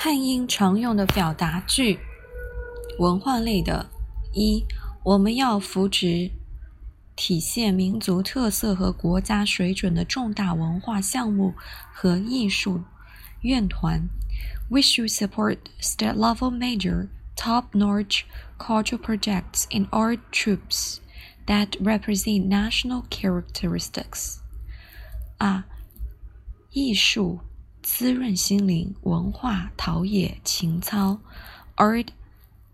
汉英常用的表达句，文化类的：一、我们要扶植体现民族特色和国家水准的重大文化项目和艺术院团。We should support state-level major, top-notch cultural projects and art troupes that represent national characteristics. 二、艺术。滋润心灵，文化陶冶情操。Art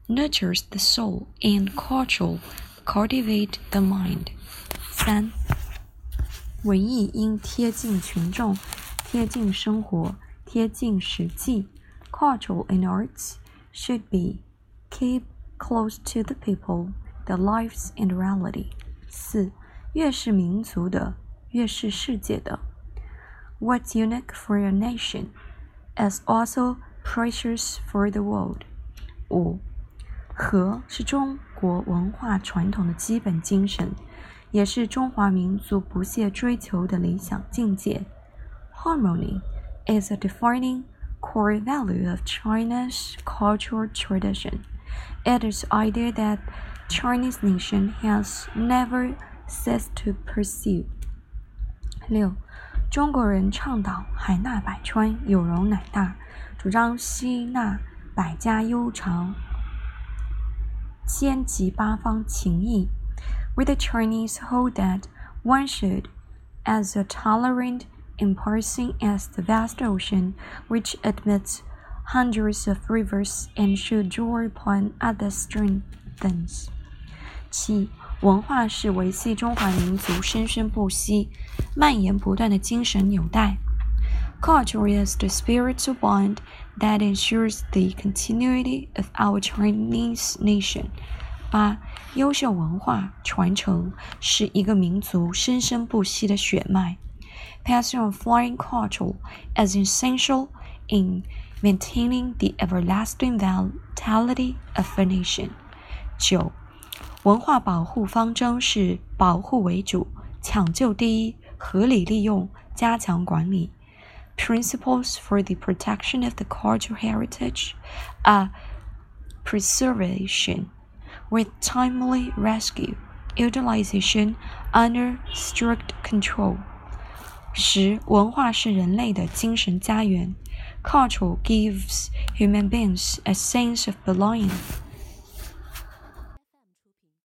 nurtures the soul, and culture cultivate the mind. 三，文艺应贴近群众，贴近生活，贴近实际。Culture and arts should be keep close to the people, the lives and reality. 四，越是民族的，越是世界的。What's unique for your nation is also precious for the world. 五，和是中国文化传统的基本精神，也是中华民族不懈追求的理想境界。Harmony is a defining core value of China's cultural tradition. It is idea that Chinese nation has never ceased to pursue. 六。 中国人倡导海纳百川，有容乃大，主张吸纳百家悠长，兼及八方情谊。We the Chinese hold that one should, as a tolerant in person as the vast ocean, which admits hundreds of rivers, and should draw upon other strengths. 七。 文化是维系中华民族生生不息、蔓延不断的精神纽带。Culture is the spiritual bond that ensures the continuity of our Chinese nation。八，优秀文化传承是一个民族生生不息的血脉。Passing on flying culture is essential in maintaining the everlasting vitality of a nation。九。 文化保护方针是保护为主，抢救第一，合理利用，加强管理。Principles for the protection of the cultural heritage are preservation with timely rescue, utilization under strict control. 十，文化是人类的精神家园。Culture gives human beings a sense of belonging.